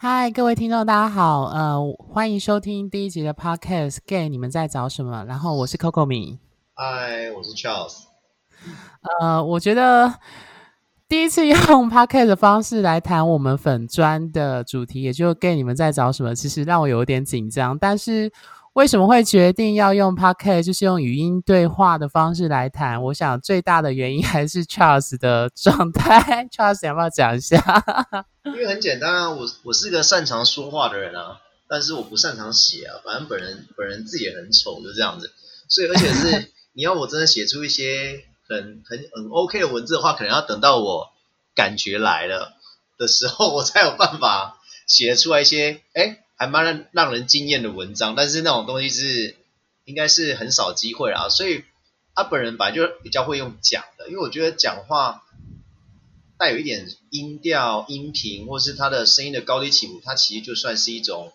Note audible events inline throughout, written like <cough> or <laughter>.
嗨，各位听众，大家好，呃，欢迎收听第一集的 Podcast《Gay 你们在找什么》。然后我是 Coco 米，嗨，我是 Charles。呃，我觉得第一次用 Podcast 的方式来谈我们粉砖的主题，也就是 Gay 你们在找什么，其实让我有点紧张，但是。为什么会决定要用 Podcast，就是用语音对话的方式来谈？我想最大的原因还是 Charles 的状态。<laughs> Charles 要不要讲一下？因为很简单啊，我我是个擅长说话的人啊，但是我不擅长写啊。反正本人本人字也很丑，就这样子。所以而且是 <laughs> 你要我真的写出一些很很很 OK 的文字的话，可能要等到我感觉来了的时候，<laughs> 我才有办法写出来一些哎。还蛮让让人惊艳的文章，但是那种东西是应该是很少机会啦，所以他本人本来就比较会用讲的，因为我觉得讲话带有一点音调、音频，或是他的声音的高低起伏，它其实就算是一种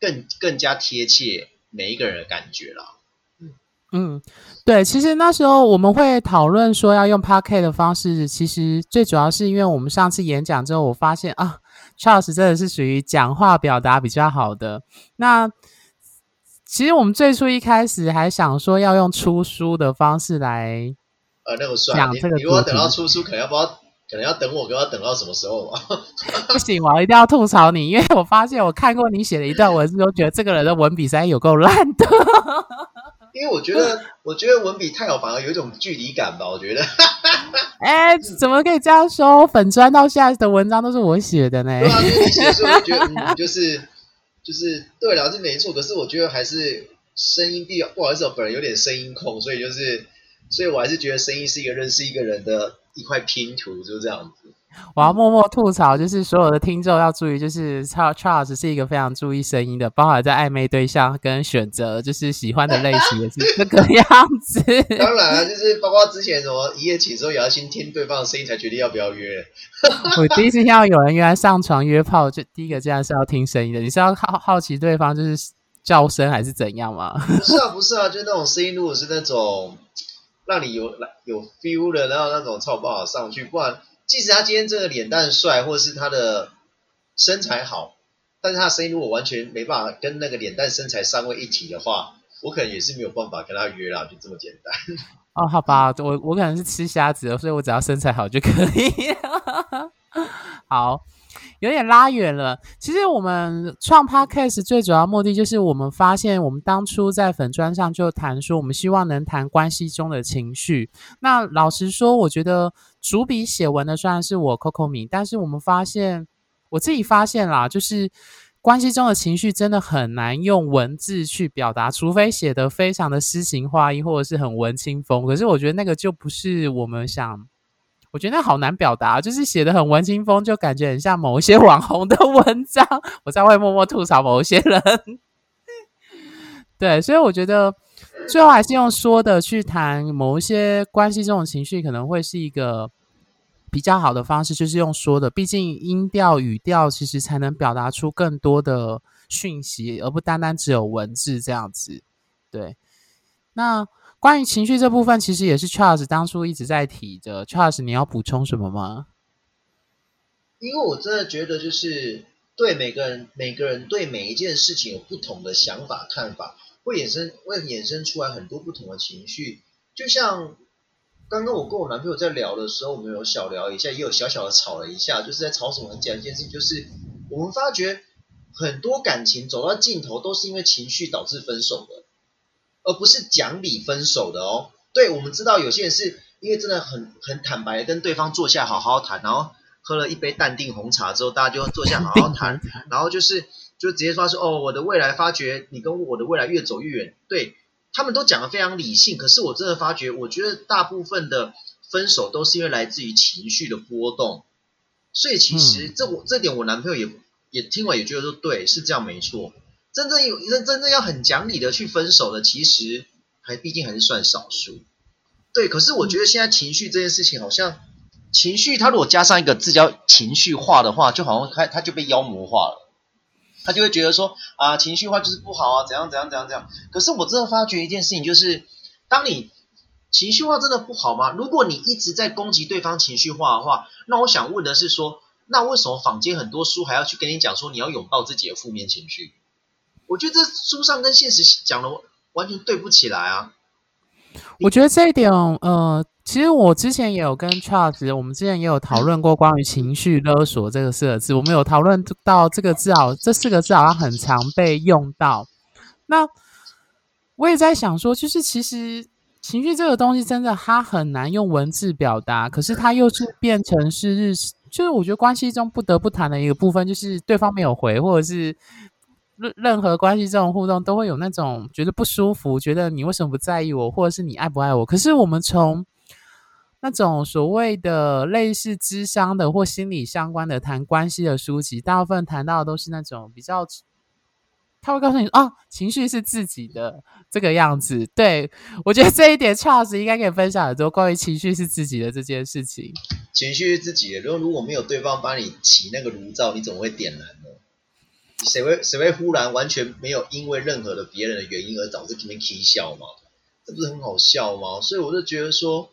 更更加贴切每一个人的感觉了。嗯，对，其实那时候我们会讨论说要用 Podcast 的方式，其实最主要是因为我们上次演讲之后，我发现啊。Charles 真的是属于讲话表达比较好的。那其实我们最初一开始还想说要用出书的方式来，呃，那么帅，你如果等到出书，可能要不要，可能要等我，可能要等到什么时候吧？<laughs> 不行，我一定要吐槽你，因为我发现我看过你写的一段文字，都觉得这个人的文笔实在有够烂的。因为我觉得，<laughs> 我觉得文笔太好，反而有一种距离感吧。我觉得，<laughs> 哎、欸，怎么可以这样说？粉砖到现在的文章都是我写的呢。对啊，就是你写的时候，我觉得、嗯、就是就是对了，是没错。可是我觉得还是声音比较不好意思，我本人有点声音控，所以就是，所以我还是觉得声音是一个认识一个人的一块拼图，就是这样子。我要默默吐槽，就是所有的听众要注意，就是 Charles 是一个非常注意声音的，包括在暧昧对象跟选择，就是喜欢的类型也是 <laughs> 这个样子。当然啊，就是包括之前什么一夜情的时候，也要先听对方的声音才决定要不要约。<laughs> 我第一次听到有人原来上床约炮，就第一个竟然是要听声音的，你是要好好奇对方就是叫声还是怎样吗？<laughs> 不是啊，不是啊，就那种声音，如果是那种让你有有 feel 的，然后那种超不好上去，不然。即使他今天这个脸蛋帅，或者是他的身材好，但是他的声音如果完全没办法跟那个脸蛋身材三位一体的话，我可能也是没有办法跟他约啦，就这么简单。哦，好吧，我我可能是吃虾子的，所以我只要身材好就可以。<laughs> 好。有点拉远了。其实我们创 Podcast 最主要目的就是，我们发现我们当初在粉砖上就谈说，我们希望能谈关系中的情绪。那老实说，我觉得主笔写文的虽然是我 Coco 米，但是我们发现，我自己发现啦，就是关系中的情绪真的很难用文字去表达，除非写得非常的诗情画意，或者是很文青风。可是我觉得那个就不是我们想。我觉得那好难表达，就是写得很文青风，就感觉很像某一些网红的文章。我在会默默吐槽某一些人，<laughs> 对，所以我觉得最后还是用说的去谈某一些关系这种情绪，可能会是一个比较好的方式，就是用说的。毕竟音调、语调其实才能表达出更多的讯息，而不单单只有文字这样子。对，那。关于情绪这部分，其实也是 Charles 当初一直在提的。Charles，你要补充什么吗？因为我真的觉得，就是对每个人、每个人对每一件事情有不同的想法、看法，会衍生、会衍生出来很多不同的情绪。就像刚刚我跟我男朋友在聊的时候，我们有小聊一下，也有小小的吵了一下，就是在吵什么？很简单一件事情，就是我们发觉很多感情走到尽头，都是因为情绪导致分手的。而不是讲理分手的哦。对，我们知道有些人是因为真的很很坦白的跟对方坐下好好谈，然后喝了一杯淡定红茶之后，大家就坐下好好谈，<laughs> 然后就是就直接说说哦，我的未来发觉你跟我的未来越走越远。对，他们都讲得非常理性，可是我真的发觉，我觉得大部分的分手都是因为来自于情绪的波动。所以其实这我这点我男朋友也也听完也觉得说对，是这样没错。真正有真真正要很讲理的去分手的，其实还毕竟还是算少数。对，可是我觉得现在情绪这件事情，好像情绪它如果加上一个字叫情绪化的话，就好像它它就被妖魔化了。他就会觉得说啊，情绪化就是不好啊，怎样怎样怎样怎样。可是我真的发觉一件事情，就是当你情绪化真的不好吗？如果你一直在攻击对方情绪化的话，那我想问的是说，那为什么坊间很多书还要去跟你讲说你要拥抱自己的负面情绪？我觉得这书上跟现实讲的完全对不起来啊！我觉得这一点，呃，其实我之前也有跟 Charles，我们之前也有讨论过关于情绪勒索这个四个字，我们有讨论到这个字好，这四个字好像很常被用到。那我也在想说，就是其实情绪这个东西真的它很难用文字表达，可是它又是变成是日，就是我觉得关系中不得不谈的一个部分，就是对方没有回，或者是。任任何关系这种互动都会有那种觉得不舒服，觉得你为什么不在意我，或者是你爱不爱我？可是我们从那种所谓的类似智商的或心理相关的谈关系的书籍，大部分谈到的都是那种比较，他会告诉你哦，情绪是自己的这个样子。对，我觉得这一点 Charles 应该可以分享很多关于情绪是自己的这件事情。情绪是自己的，如果如果没有对方帮你起那个炉灶，你怎么会点燃？谁会谁会忽然完全没有因为任何的别人的原因而导致今天起笑吗？这不是很好笑吗？所以我就觉得说，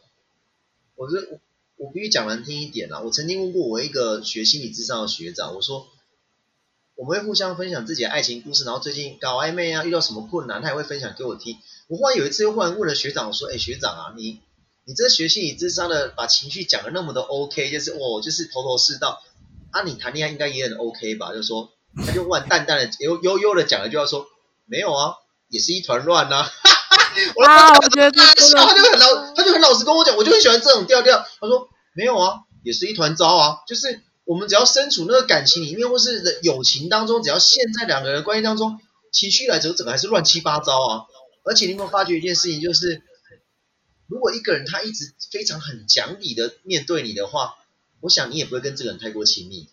我是我，必须讲难听一点啊。我曾经问过我一个学心理智商的学长，我说我们会互相分享自己的爱情故事，然后最近搞暧昧啊，遇到什么困难，他也会分享给我听。我忽然有一次又忽然问了学长说：“哎，学长啊，你你这学心理智商的，把情绪讲的那么的 OK，就是哦，就是头头是道啊，你谈恋爱应该也很 OK 吧？”就说。他就忽然淡淡的、悠悠悠的讲了一句话说：“没有啊，也是一团乱呐。<laughs> ”我啊，我觉得他他就很老，他就很老实跟我讲，我就很喜欢这种调调。他说：“没有啊，也是一团糟啊。就是我们只要身处那个感情里面，或是友情当中，只要陷在两个人关系当中，情绪来整整个还是乱七八糟啊。而且你有没有发觉一件事情，就是如果一个人他一直非常很讲理的面对你的话，我想你也不会跟这个人太过亲密。”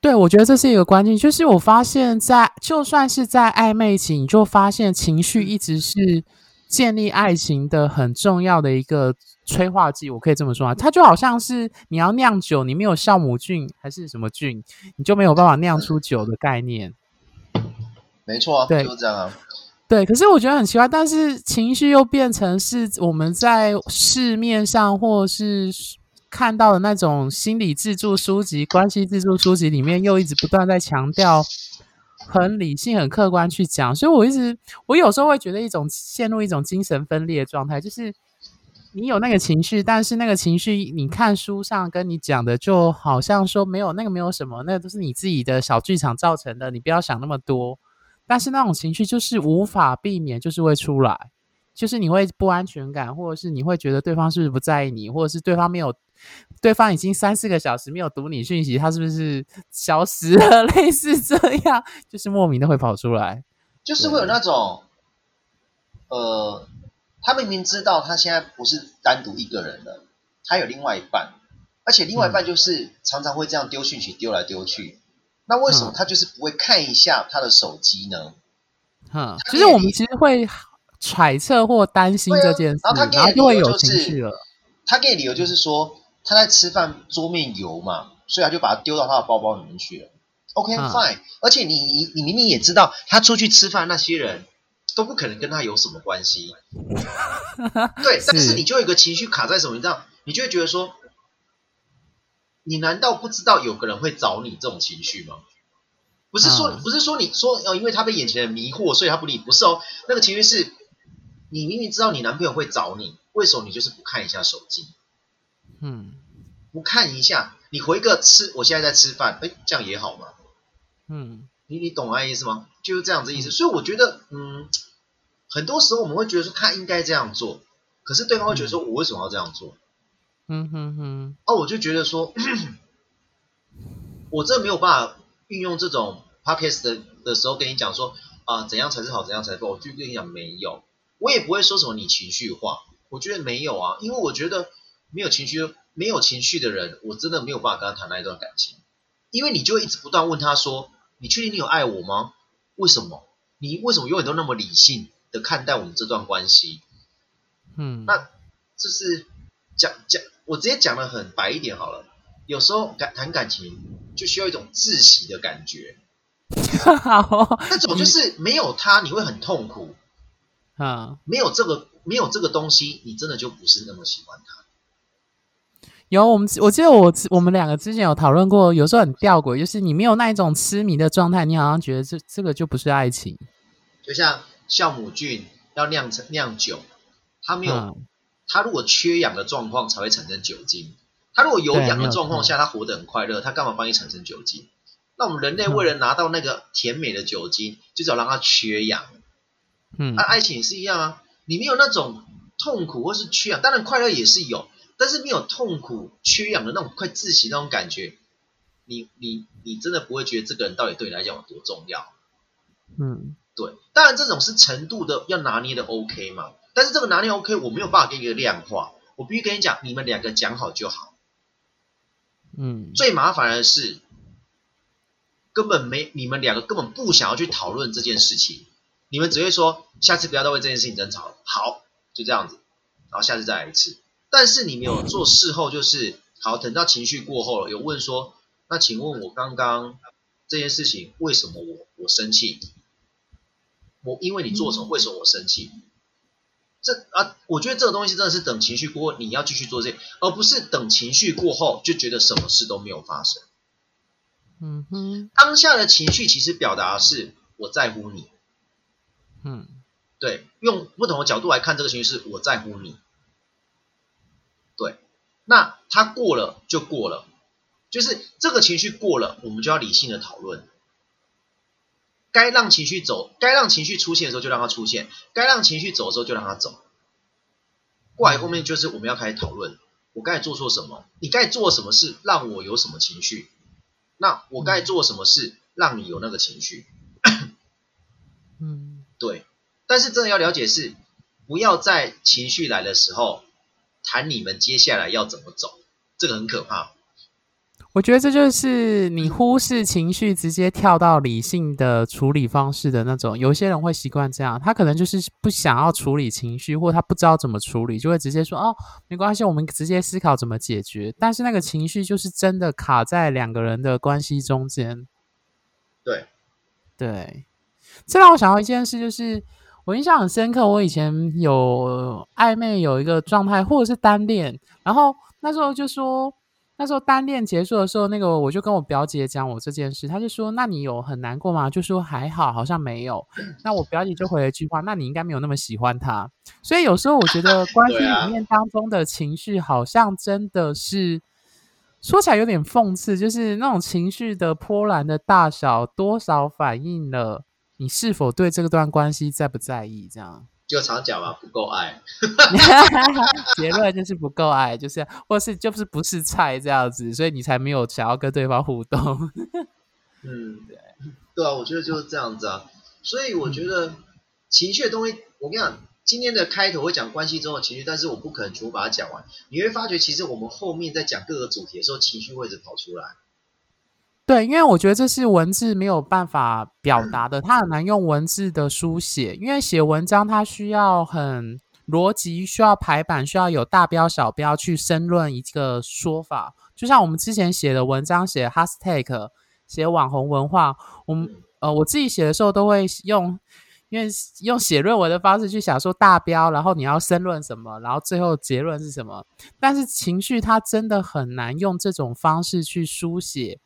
对，我觉得这是一个关键，就是我发现在，在就算是在暧昧期，你就发现情绪一直是建立爱情的很重要的一个催化剂。我可以这么说啊，它就好像是你要酿酒，你没有酵母菌还是什么菌，你就没有办法酿出酒的概念。<laughs> 没错啊，对，就是这样啊。对，可是我觉得很奇怪，但是情绪又变成是我们在市面上或是。看到的那种心理自助书籍、关系自助书籍里面，又一直不断在强调很理性、很客观去讲，所以我一直，我有时候会觉得一种陷入一种精神分裂的状态，就是你有那个情绪，但是那个情绪，你看书上跟你讲的，就好像说没有那个没有什么，那个都是你自己的小剧场造成的，你不要想那么多。但是那种情绪就是无法避免，就是会出来，就是你会不安全感，或者是你会觉得对方是不是不在意你，或者是对方没有。对方已经三四个小时没有读你讯息，他是不是消失了？<laughs> 类似这样，就是莫名的会跑出来，就是会有那种，呃，他明明知道他现在不是单独一个人了，他有另外一半，而且另外一半就是常常会这样丢讯息丢来丢去，那为什么他就是不会看一下他的手机呢？嗯，其实我们其实会揣测或担心这件事，然后他给的理由就会有情绪了。他给的理由就是说。他在吃饭，桌面油嘛，所以他就把它丢到他的包包里面去了。OK，fine，、嗯、而且你你你明明也知道，他出去吃饭那些人都不可能跟他有什么关系。<laughs> 对，但是你就有一个情绪卡在什么？你知道，你就会觉得说，你难道不知道有个人会找你这种情绪吗？不是说，嗯、不是说你说哦，因为他被眼前的迷惑，所以他不理。不是哦，那个情绪是，你明明知道你男朋友会找你，为什么你就是不看一下手机？嗯，不看一下，你回个吃，我现在在吃饭，哎，这样也好嘛？嗯，你你懂我意思吗？就是这样子意思。嗯、所以我觉得，嗯，很多时候我们会觉得说他应该这样做，可是对方会觉得说我为什么要这样做？嗯哼哼。哦，我就觉得说，我这没有办法运用这种 podcast 的的时候跟你讲说啊、呃，怎样才是好，怎样才是不好。我就跟你讲没有，我也不会说什么你情绪化，我觉得没有啊，因为我觉得。没有情绪、没有情绪的人，我真的没有办法跟他谈那一段感情，因为你就会一直不断问他说：“你确定你有爱我吗？为什么？你为什么永远都那么理性的看待我们这段关系？”嗯，那就是讲讲，我直接讲的很白一点好了。有时候感谈感情就需要一种窒息的感觉，<laughs> 好，那种就是没有他你会很痛苦啊，没有这个没有这个东西，你真的就不是那么喜欢他。有我们，我记得我我们两个之前有讨论过，有时候很吊诡，就是你没有那一种痴迷的状态，你好像觉得这这个就不是爱情。就像酵母菌要酿成酿酒，它没有，嗯、它如果缺氧的状况才会产生酒精，它如果有氧的状况下，它活得很快乐，它干嘛帮你产生酒精？那我们人类为了拿到那个甜美的酒精，嗯、就只要让它缺氧。嗯，那、啊、爱情也是一样啊，你没有那种痛苦或是缺氧，当然快乐也是有。但是没有痛苦、缺氧的那种快窒息那种感觉，你你你真的不会觉得这个人到底对你来讲有多重要？嗯，对。当然这种是程度的要拿捏的 OK 嘛，但是这个拿捏 OK，我没有办法给你一个量化，我必须跟你讲，你们两个讲好就好。嗯，最麻烦的是根本没你们两个根本不想要去讨论这件事情，你们只会说下次不要再为这件事情争吵了，好，就这样子，然后下次再来一次。但是你没有做事后，就是好，等到情绪过后了，有问说，那请问我刚刚这件事情为什么我我生气？我因为你做什么？为什么我生气？这啊，我觉得这个东西真的是等情绪过后，你要继续做这，而不是等情绪过后就觉得什么事都没有发生。嗯哼，当下的情绪其实表达的是我在乎你。嗯，对，用不同的角度来看这个情绪是我在乎你。对，那他过了就过了，就是这个情绪过了，我们就要理性的讨论。该让情绪走，该让情绪出现的时候就让它出现，该让情绪走的时候就让它走。过来后面就是我们要开始讨论，我该做错什么？你该做什么事让我有什么情绪？那我该做什么事让你有那个情绪？嗯，对。但是真的要了解是，不要在情绪来的时候。谈你们接下来要怎么走，这个很可怕。我觉得这就是你忽视情绪，直接跳到理性的处理方式的那种。有些人会习惯这样，他可能就是不想要处理情绪，或他不知道怎么处理，就会直接说：“哦，没关系，我们直接思考怎么解决。”但是那个情绪就是真的卡在两个人的关系中间。对，对，这让我想到一件事，就是。我印象很深刻，我以前有暧昧有一个状态，或者是单恋，然后那时候就说，那时候单恋结束的时候，那个我就跟我表姐讲我这件事，她就说：“那你有很难过吗？”就说还好，好像没有。那我表姐就回了一句话：“那你应该没有那么喜欢他。”所以有时候我觉得 <laughs> 关系里面当中的情绪，好像真的是说起来有点讽刺，就是那种情绪的波澜的大小，多少反映了。你是否对这段关系在不在意？这样 <laughs> 就常讲嘛，不够爱。<laughs> 结论就是不够爱，就是或是就是不是菜这样子，所以你才没有想要跟对方互动。<laughs> 嗯，对，对啊，我觉得就是这样子啊。所以我觉得情绪的东西，我跟你讲，今天的开头会讲关系中的情绪，但是我不可能全部把它讲完。你会发觉，其实我们后面在讲各个主题的时候，情绪会一直跑出来。对，因为我觉得这是文字没有办法表达的，它很难用文字的书写。因为写文章它需要很逻辑，需要排版，需要有大标小标去申论一个说法。就像我们之前写的文章，写 hashtag，写网红文化，我们呃我自己写的时候都会用，因为用写论文的方式去想说大标，然后你要申论什么，然后最后结论是什么。但是情绪它真的很难用这种方式去书写。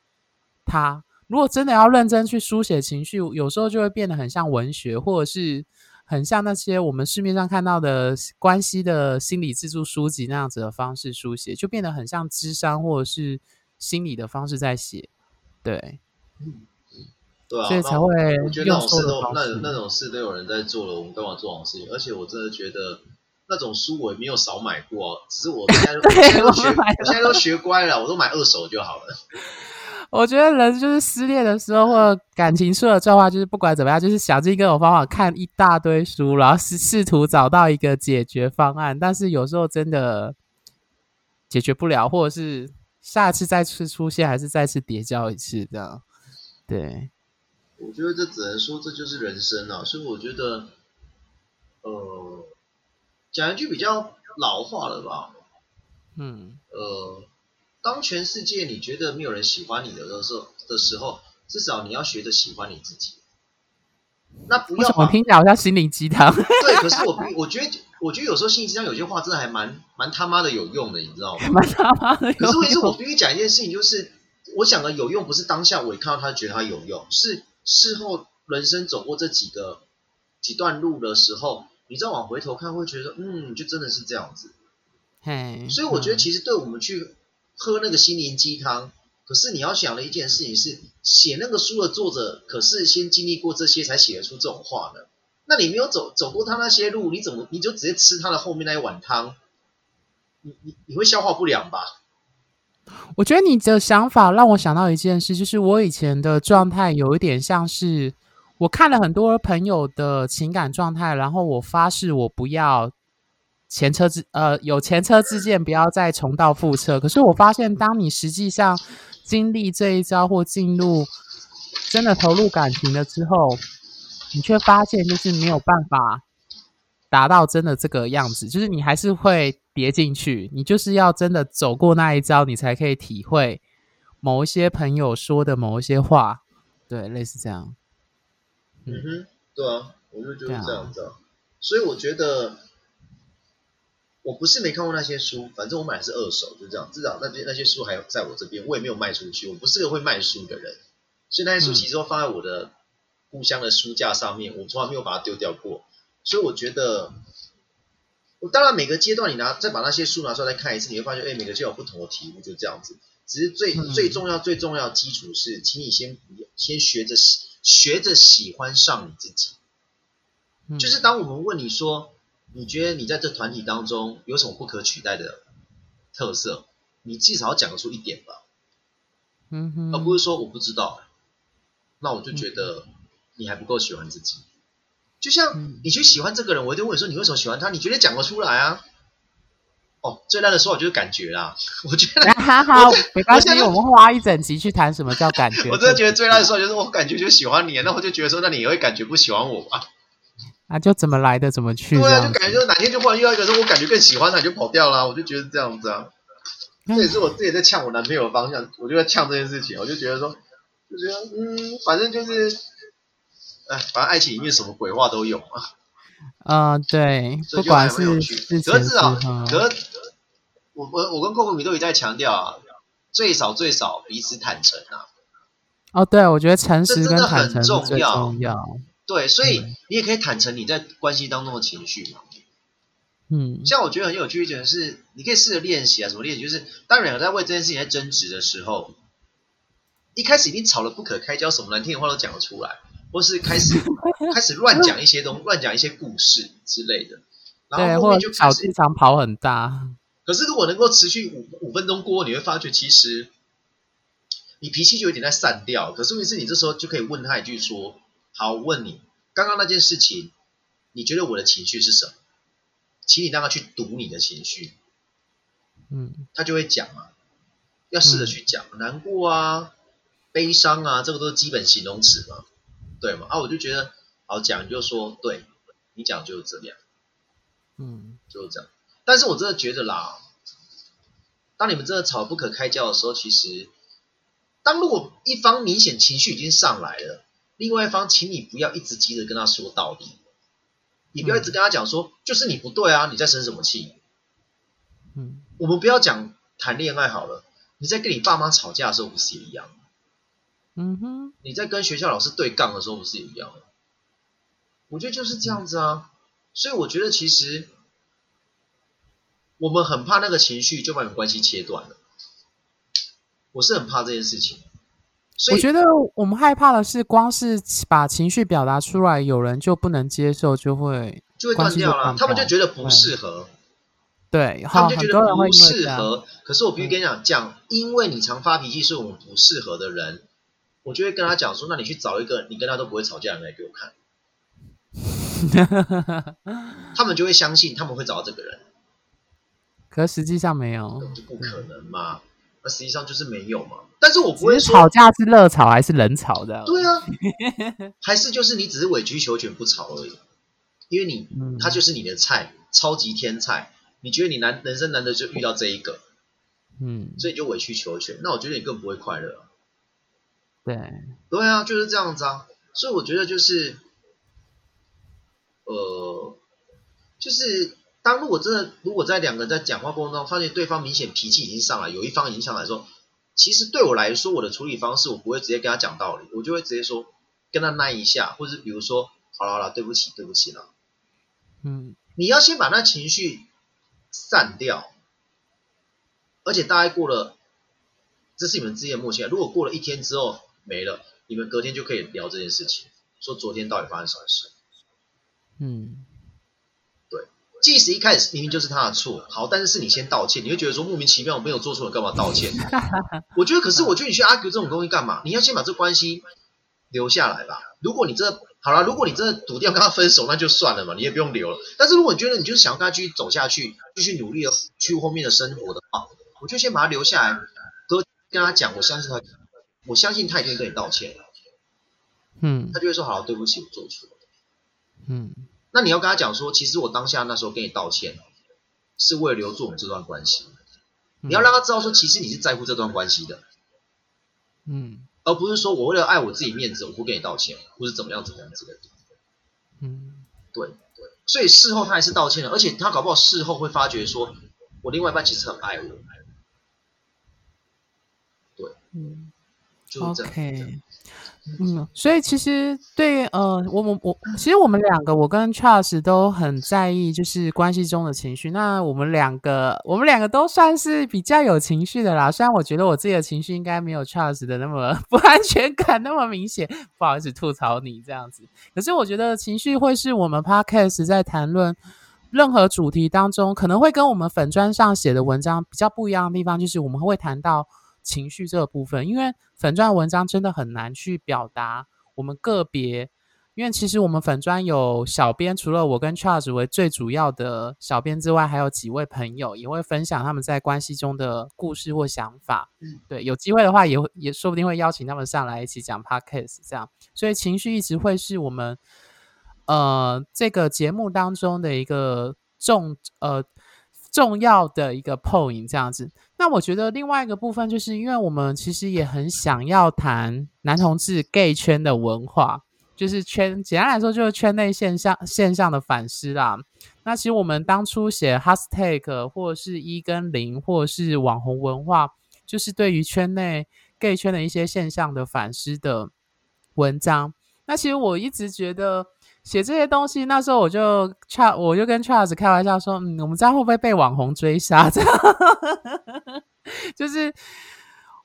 他如果真的要认真去书写情绪，有时候就会变得很像文学，或者是很像那些我们市面上看到的关系的心理自助书籍那样子的方式书写，就变得很像智商或者是心理的方式在写。对，嗯，对啊，所以才会我觉得那种事都那那种事都有人在做了，我们干嘛做这种事情？而且我真的觉得那种书我也没有少买过，只是我现在都 <laughs> 现在都学，我现在都学乖了，我都买二手就好了。<laughs> 我觉得人就是失恋的时候，或感情出了状况，就是不管怎么样，就是想尽各种方法看一大堆书，然后试试图找到一个解决方案。但是有时候真的解决不了，或者是下次再次出现，还是再次叠交一次这样。对，我觉得这只能说这就是人生啊。所以我觉得，呃，讲一句比较老话了吧，嗯，呃。当全世界你觉得没有人喜欢你的时候的时候，至少你要学着喜欢你自己。那不要，我听起来好像心灵鸡汤。对，可是我我觉得我觉得有时候心灵鸡汤有些话真的还蛮蛮他妈的有用的，你知道吗？<laughs> 蛮他妈的有用。可是问题是我必须讲一件事情，就是我讲的有用，不是当下我一看到他觉得他有用，是事后人生走过这几个几段路的时候，你再往回头看，会觉得嗯，就真的是这样子。嘿，所以我觉得其实对我们去喝那个心灵鸡汤，可是你要想的一件事情是，写那个书的作者可是先经历过这些才写得出这种话的。那你没有走走过他那些路，你怎么你就直接吃他的后面那一碗汤？你你你会消化不良吧？我觉得你的想法让我想到一件事，就是我以前的状态有一点像是我看了很多朋友的情感状态，然后我发誓我不要前车之呃有前车之鉴，不要再重蹈覆辙。可是我发现，当你实际上经历这一招或进入真的投入感情了之后。你却发现，就是没有办法达到真的这个样子，就是你还是会跌进去。你就是要真的走过那一招，你才可以体会某一些朋友说的某一些话。对，类似这样。嗯，嗯哼，对啊，我就觉得这样子啊。所以我觉得，我不是没看过那些书，反正我买的是二手，就这样。至少那些那些书还有在我这边，我也没有卖出去。我不是个会卖书的人，所以那些书其实都放在我的。嗯故乡的书架上面，我从来没有把它丢掉过，所以我觉得，我当然每个阶段你拿再把那些书拿出来再看一次，你会发现，哎，每个就有不同的题目，就这样子。只是最、嗯、最重要最重要的基础是，请你先先学着学着喜欢上你自己。嗯、就是当我们问你说，你觉得你在这团体当中有什么不可取代的特色？你至少要讲得出一点吧，嗯哼，而不是说我不知道，那我就觉得。嗯你还不够喜欢自己，就像你去喜欢这个人，我一定问你说，你为什么喜欢他？你绝对讲得出来啊！哦，最烂的说法就是感觉啦。<laughs> 我觉得好好，没关系，我们花一整集去谈什么叫感觉。我真的觉得最烂的说法就是我感觉就喜欢你，那我就觉得说，那你也会感觉不喜欢我吧？啊，就怎么来的怎么去？对啊，就感觉就是哪天就忽然遇到一个人，我感觉更喜欢他，就跑掉了。我就觉得这样子啊，这也是我自己在呛我男朋友的方向。我就在呛这件事情，我就觉得说，就觉得嗯，反正就是。哎，反正爱情里面什么鬼话都有啊。啊、呃，对，不管是可是至少，可是我我我跟寇克米都一再强调啊，最少最少彼此坦诚啊。哦，对，我觉得诚实跟坦诚是最重要。对，所以你也可以坦诚你在关系当中的情绪嘛。嗯，像我觉得很有趣一点是，你可以试着练习啊，什么练习？就是当两个在为这件事情在争执的时候，一开始已经吵得不可开交，什么难听的话都讲得出来。或是开始 <laughs> 开始乱讲一些东，乱讲一些故事之类的，然后后面就开始场跑很大。可是如果能够持续五五分钟过后，你会发觉其实你脾气就有点在散掉。可是问题是你这时候就可以问他一句说：“好，我问你，刚刚那件事情，你觉得我的情绪是什么？请你让他去读你的情绪。”嗯，他就会讲啊，要试着去讲，嗯、难过啊，悲伤啊，这个都是基本形容词嘛。对嘛？啊，我就觉得好讲，你就说对，你讲就是这样，嗯，就是这样。但是我真的觉得啦，当你们真的吵不可开交的时候，其实，当如果一方明显情绪已经上来了，另外一方，请你不要一直急着跟他说道理，你不要一直跟他讲说，嗯、就是你不对啊，你在生什么气？嗯，我们不要讲谈恋爱好了，你在跟你爸妈吵架的时候不是也一样？嗯哼，你在跟学校老师对杠的时候不是也一样吗？我觉得就是这样子啊，所以我觉得其实我们很怕那个情绪就把你们关系切断了，我是很怕这件事情。所以我觉得我们害怕的是，光是把情绪表达出来，有人就不能接受，就会就会断掉了，他们就觉得不适合。对，他们就觉得不适合。可是我必须跟你讲，讲因为你常发脾气，是我们不适合的人。我就会跟他讲说，那你去找一个你跟他都不会吵架的人来给我看，<laughs> 他们就会相信他们会找到这个人，可实际上没有，就不可能嘛？那实际上就是没有嘛？但是我不会说吵架是热吵还是冷吵的，对啊，<laughs> 还是就是你只是委曲求全不吵而已，因为你、嗯、他就是你的菜，超级天菜，你觉得你难人生难得就遇到这一个，嗯，所以你就委曲求全，那我觉得你更不会快乐。对，对啊，就是这样子啊，所以我觉得就是，呃，就是当如果真的，如果在两个人在讲话过程中，发现对方明显脾气已经上来，有一方已经上来说，其实对我来说，我的处理方式，我不会直接跟他讲道理，我就会直接说，跟他耐一下，或者比如说，好了好了，对不起对不起了，嗯，你要先把那情绪散掉，而且大概过了，这是你们之间的默契。如果过了一天之后没了，你们隔天就可以聊这件事情，说昨天到底发生什么事。嗯，即使一开始明明就是他的错，好，但是是你先道歉，你会觉得说莫名其妙，我没有做错，干嘛道歉？<laughs> 我觉得，可是我觉得你去 argue 这种东西干嘛？你要先把这关系留下来吧。如果你真的好了，如果你真的笃定要跟他分手，那就算了嘛，你也不用留了。但是如果你觉得你就是想要跟他继续走下去，继续努力的去后面的生活的话，我就先把他留下来，哥跟他讲，我相信他，我相信他一定会跟你道歉。嗯，他就会说好，对不起，我做错了。嗯，那你要跟他讲说，其实我当下那时候跟你道歉，是为了留住我们这段关系。你要让他知道说，其实你是在乎这段关系的，嗯，而不是说我为了爱我自己面子，我不跟你道歉，或是怎么样怎么样之类的。嗯，对对，所以事后他还是道歉了，而且他搞不好事后会发觉说，我另外一半其实很爱我。对，嗯，就是这样。Okay. 嗯，所以其实对呃，我我我，其实我们两个，我跟 Charles 都很在意，就是关系中的情绪。那我们两个，我们两个都算是比较有情绪的啦。虽然我觉得我自己的情绪应该没有 Charles 的那么 <laughs> 不安全感那么明显，不好意思吐槽你这样子。可是我觉得情绪会是我们 Podcast 在谈论任何主题当中，可能会跟我们粉砖上写的文章比较不一样的地方，就是我们会谈到。情绪这个部分，因为粉钻文章真的很难去表达我们个别，因为其实我们粉专有小编，除了我跟 Charles 为最主要的小编之外，还有几位朋友也会分享他们在关系中的故事或想法。嗯，对，有机会的话也会也说不定会邀请他们上来一起讲 Podcast 这样。所以情绪一直会是我们呃这个节目当中的一个重呃。重要的一个 point 这样子，那我觉得另外一个部分就是，因为我们其实也很想要谈男同志 gay 圈的文化，就是圈简单来说就是圈内现象现象的反思啦。那其实我们当初写 hashtag 或是一跟零，或是网红文化，就是对于圈内 gay 圈的一些现象的反思的文章。那其实我一直觉得。写这些东西，那时候我就查我就跟 Charles 开玩笑说：“嗯，我们这样会不会被网红追杀？” <laughs> 这样，就是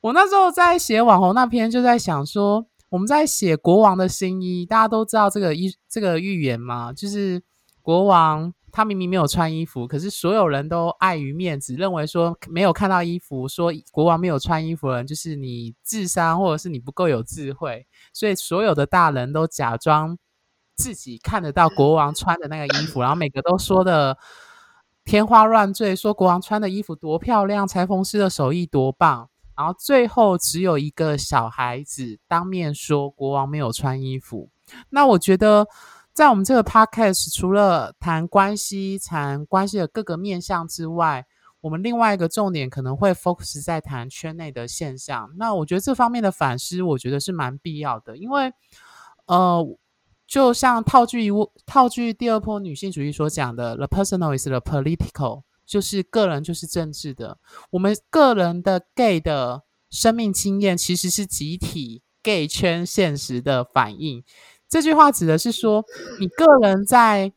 我那时候在写网红那篇，就在想说，我们在写国王的新衣，大家都知道这个衣这个预言嘛，就是国王他明明没有穿衣服，可是所有人都碍于面子，认为说没有看到衣服，说国王没有穿衣服的人就是你智商或者是你不够有智慧，所以所有的大人都假装。自己看得到国王穿的那个衣服，然后每个都说的天花乱坠，说国王穿的衣服多漂亮，裁缝师的手艺多棒，然后最后只有一个小孩子当面说国王没有穿衣服。那我觉得，在我们这个 podcast 除了谈关系、谈关系的各个面向之外，我们另外一个重点可能会 focus 在谈圈内的现象。那我觉得这方面的反思，我觉得是蛮必要的，因为呃。就像套句一套句第二波女性主义所讲的，the personal is the political，就是个人就是政治的。我们个人的 gay 的生命经验，其实是集体 gay 圈现实的反应。这句话指的是说，你个人在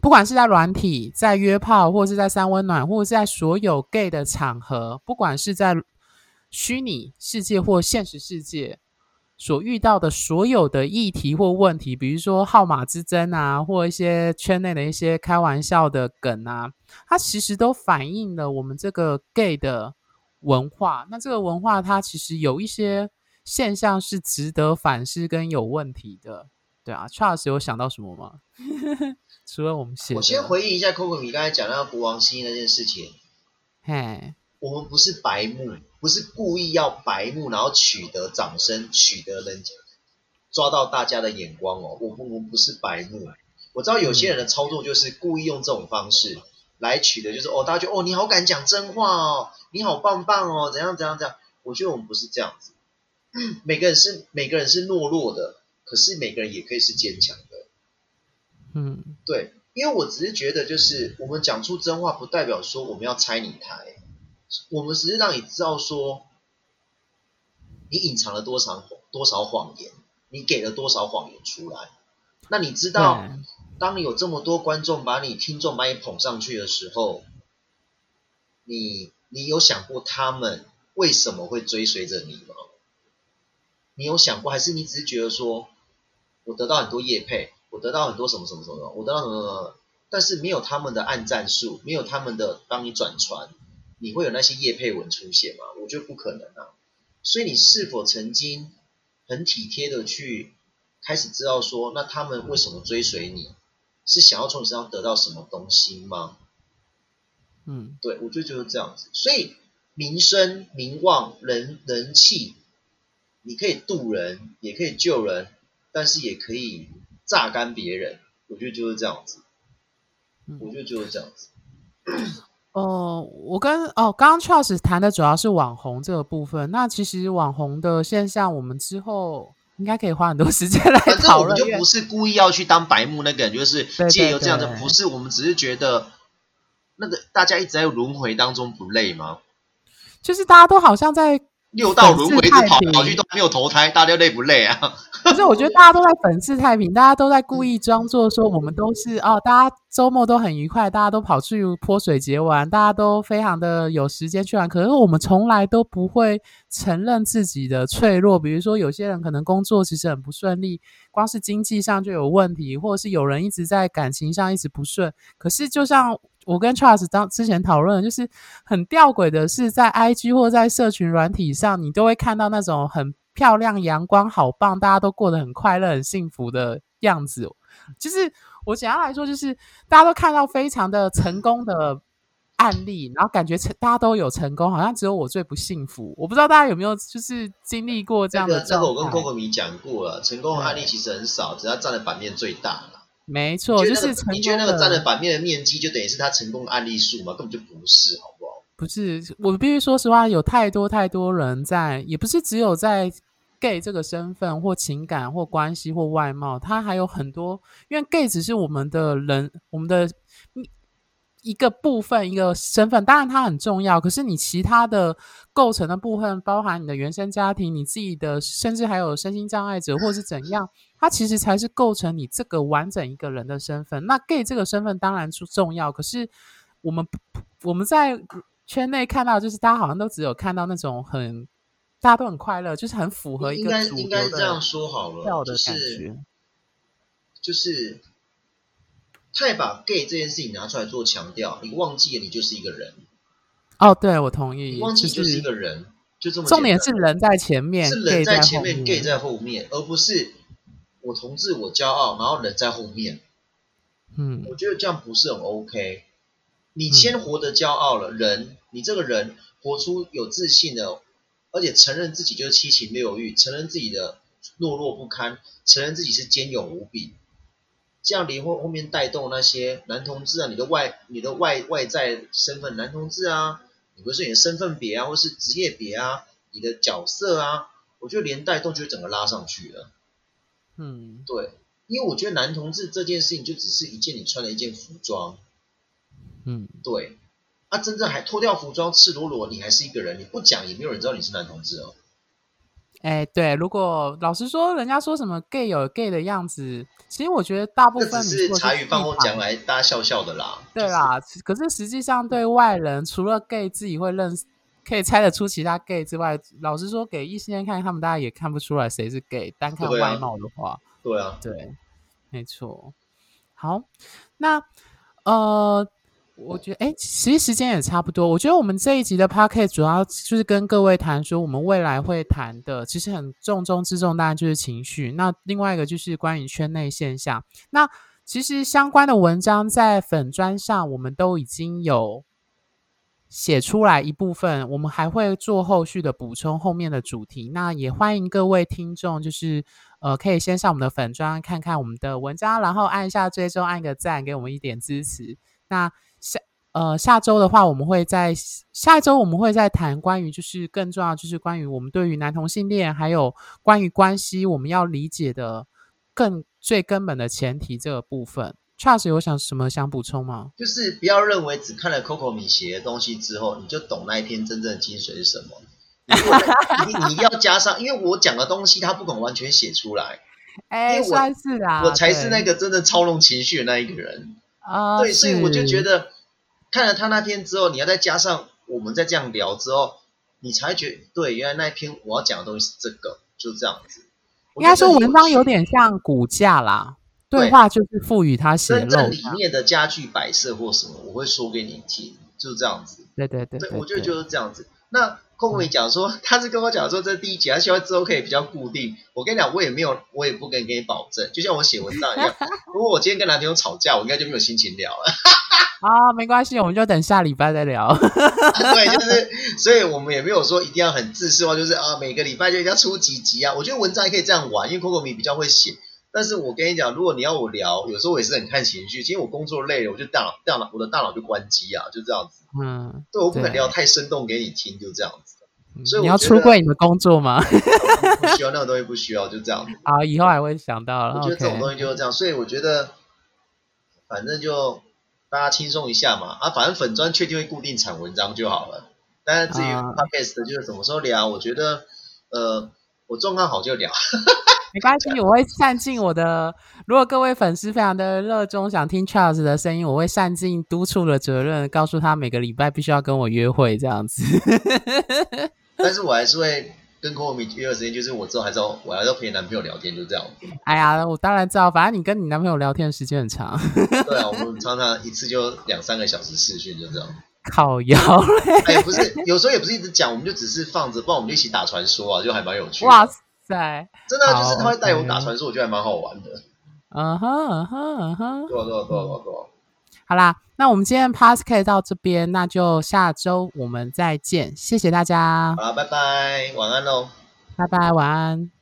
不管是在软体、在约炮，或是在三温暖，或是在所有 gay 的场合，不管是在虚拟世界或现实世界。所遇到的所有的议题或问题，比如说号码之争啊，或一些圈内的一些开玩笑的梗啊，它其实都反映了我们这个 gay 的文化。那这个文化它其实有一些现象是值得反思跟有问题的，对啊。Charles 有想到什么吗？<laughs> 除了我们写，我先回忆一下 Coco 你刚才讲那个国王新衣那件事情。嘿。我们不是白目，不是故意要白目，然后取得掌声，取得人家抓到大家的眼光哦。我不，我们不是白目。我知道有些人的操作就是故意用这种方式来取得，就是哦，大家觉得哦，你好敢讲真话哦，你好棒棒哦，怎样怎样怎样。我觉得我们不是这样子。<clears throat> 每个人是每个人是懦弱的，可是每个人也可以是坚强的。嗯，对。因为我只是觉得，就是我们讲出真话，不代表说我们要拆你台，我们只是让你知道说，你隐藏了多少多少谎言，你给了多少谎言出来。那你知道，当你有这么多观众把你听众把你捧上去的时候，你你有想过他们为什么会追随着你吗？你有想过，还是你只是觉得说，我得到很多业配？我得到很多什么什么什么，我得到什么什么，但是没有他们的按赞数，没有他们的帮你转传，你会有那些叶配文出现吗？我觉得不可能啊。所以你是否曾经很体贴的去开始知道说，那他们为什么追随你，是想要从你身上得到什么东西吗？嗯，对，我觉得就是这样子。所以名声、名望、人人气，你可以渡人，也可以救人，但是也可以。榨干别人，我觉得就是这样子。我觉得就是这样子。哦、呃，我跟哦，刚刚 Charles 谈的主要是网红这个部分。那其实网红的现象，我们之后应该可以花很多时间来讨论。反正我们就不是故意要去当白目那个人，就是借由这样的，不是我们只是觉得那个大家一直在轮回当中不累吗？就是大家都好像在六道轮回，跑来跑去都没有投胎，大家累不累啊？<laughs> 可是我觉得大家都在粉饰太平，大家都在故意装作说我们都是哦，大家周末都很愉快，大家都跑去泼水节玩，大家都非常的有时间去玩。可是我们从来都不会承认自己的脆弱，比如说有些人可能工作其实很不顺利，光是经济上就有问题，或者是有人一直在感情上一直不顺。可是就像我跟 Charles 当之前讨论，就是很吊诡的是，在 IG 或在社群软体上，你都会看到那种很。漂亮、阳光、好棒，大家都过得很快乐、很幸福的样子。就是我简单来说，就是大家都看到非常的成功的案例，然后感觉成大家都有成功，好像只有我最不幸福。我不知道大家有没有就是经历过这样的。这个我跟 Coco 米讲过了，成功的案例其实很少，只要占的版面最大。没错，就是你觉得那个占的版面的面积，就等于是他成功的案例数吗？根本就不是，好不好？不是，我必须说实话，有太多太多人在，也不是只有在。Gay 这个身份或情感或关系或外貌，它还有很多，因为 gay 只是我们的人，我们的一个部分，一个身份，当然它很重要。可是你其他的构成的部分，包含你的原生家庭、你自己的，甚至还有身心障碍者或是怎样，它其实才是构成你这个完整一个人的身份。那 gay 这个身份当然是重要，可是我们我们在圈内看到，就是大家好像都只有看到那种很。大家都很快乐，就是很符合一个主流的应该这样说好了，就是就是太把 gay 这件事情拿出来做强调，你忘记了你就是一个人。哦，对，我同意，你忘记就是一个人，就，是、就这么重点是人在前面，是人在前面，gay 在后面，而不是我同志我骄傲，然后人在后面。嗯，我觉得这样不是很 OK。你先活得骄傲了，嗯、人，你这个人活出有自信的。而且承认自己就是七情六欲，承认自己的懦弱不堪，承认自己是坚勇无比，这样离婚后面带动那些男同志啊，你的外你的外外在身份男同志啊，你不是你的身份别啊，或是职业别啊，你的角色啊，我觉得连带动就整个拉上去了。嗯，对，因为我觉得男同志这件事情就只是一件你穿的一件服装。嗯，对。他、啊、真正还脱掉服装，赤裸裸，你还是一个人，你不讲也没有人知道你是男同志哦。哎、欸，对，如果老实说，人家说什么 gay 有 gay 的样子，其实我觉得大部分只是茶余饭后讲来大家笑笑的啦。对啦，就是、可是实际上对外人，除了 gay 自己会认识，可以猜得出其他 gay 之外，老实说，给异性恋看，他们大家也看不出来谁是 gay。单看外貌的话，对啊，对，啊对，没错。好，那呃。我觉得，哎，其实时间也差不多。我觉得我们这一集的 podcast 主要就是跟各位谈说，我们未来会谈的，其实很重中之重，当然就是情绪。那另外一个就是关于圈内现象。那其实相关的文章在粉砖上，我们都已经有写出来一部分，我们还会做后续的补充，后面的主题。那也欢迎各位听众，就是呃，可以先上我们的粉砖看看我们的文章，然后按一下追踪，按个赞，给我们一点支持。那呃下周的话，我们会在下一周我们会再谈关于就是更重要就是关于我们对于男同性恋还有关于关系我们要理解的更最根本的前提这个部分。Charles 有想什么想补充吗？就是不要认为只看了 Coco 米写的东西之后，你就懂那一篇真正的精髓是什么。你你要加上，<laughs> 因为我讲的东西他不可能完全写出来。<laughs> 哎，算是啊，我才是那个真的操弄情绪的那一个人啊。对，所以我就觉得看了他那篇之后，你要再加上我们再这样聊之后，你才觉得对，原来那一篇我要讲的东西是这个，就这样子。应该说文章有点像骨架啦，对话就是赋予它血肉。真正里面的家具摆设或什么，我会说给你听，就是这样子。对对对，对，我觉得就是这样子。那。空空讲说，他是跟我讲说，这第一集，他希望之后可以比较固定。我跟你讲，我也没有，我也不跟给你保证。就像我写文章一样，<laughs> 如果我今天跟男朋友吵架，我应该就没有心情聊了。<laughs> 啊，没关系，我们就等下礼拜再聊。<laughs> 对，就是，所以我们也没有说一定要很自私化，就是啊，每个礼拜就一定要出几集啊。我觉得文章也可以这样玩，因为空空米比较会写。但是我跟你讲，如果你要我聊，有时候我也是很看情绪。其实我工作累了，我就大脑大脑我的大脑就关机啊，就这样子。嗯，对，我不可能聊太生动给你听，就这样子。所以你要出柜你的工作吗？不需要那个东西，不需要，就这样子。<laughs> 啊，以后还会想到了。我觉得这种东西就是这样，所以我觉得，反正就大家轻松一下嘛。啊，反正粉砖确定会固定产文章就好了。但是至于 podcast 就是什么时候聊，我觉得，呃，我状况好就聊。没关系，我会善尽我的。如果各位粉丝非常的热衷，想听 Charles 的声音，我会善尽督促的责任，告诉他每个礼拜必须要跟我约会这样子。<laughs> 但是我还是会跟 Coco 米约的时间，就是我之后还是要我还是要陪男朋友聊天，就这样。哎呀，我当然知道，反正你跟你男朋友聊天的时间很长。对啊，我们 <laughs> 常常一次就两三个小时视讯，就这样。靠腰哎，不是，有时候也不是一直讲，我们就只是放着，不然我们就一起打传说啊，就还蛮有趣的。哇在 <laughs> 真的就是他会带我打传说，我觉得还蛮好玩的。嗯哼嗯哼嗯哼，多少多少多少多少。好啦，那我们今天 Podcast 到这边，那就下周我们再见，谢谢大家。好，拜拜，晚安喽。拜拜，晚安。